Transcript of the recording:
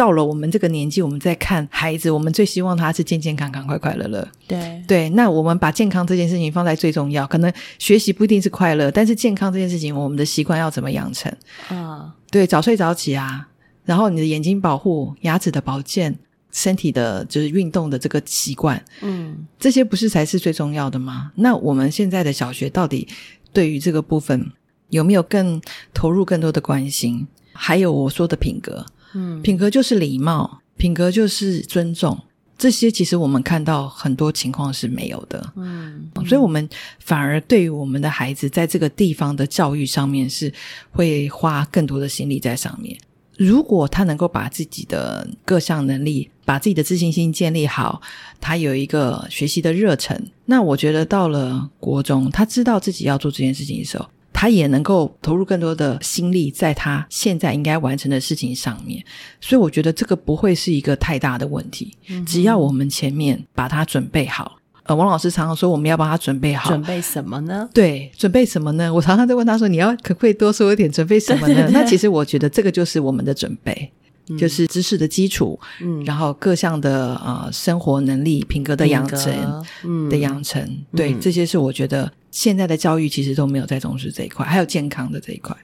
到了我们这个年纪，我们在看孩子，我们最希望他是健健康康、快快乐乐。对对，那我们把健康这件事情放在最重要，可能学习不一定是快乐，但是健康这件事情，我们的习惯要怎么养成？啊，对，早睡早起啊，然后你的眼睛保护、牙齿的保健、身体的就是运动的这个习惯，嗯这些不是才是最重要的吗？那我们现在的小学到底对于这个部分有没有更投入更多的关心？还有我说的品格，嗯，品格就是礼貌，品格就是尊重，这些其实我们看到很多情况是没有的。嗯所以，我们反而对于我们的孩子在这个地方的教育上面是会花更多的心力在上面。如果他能够把自己的各项能力、把自己的自信心建立好，他有一个学习的热忱，那我觉得到了国中，他知道自己要做这件事情的时候，他也能够投入更多的心力在他现在应该完成的事情上面。所以，我觉得这个不会是一个太大的问题，只要我们前面把它准备好。呃，王老师常常说，我们要帮他准备好准备什么呢？对，准备什么呢？我常常在问他说：“你要可不可以多说一点准备什么呢？” 那其实我觉得这个就是我们的准备，就是知识的基础，嗯。然后各项的呃生活能力、品格的养成嗯。的养成，对，这些是我觉得现在的教育其实都没有在重视这一块，还有健康的这一块。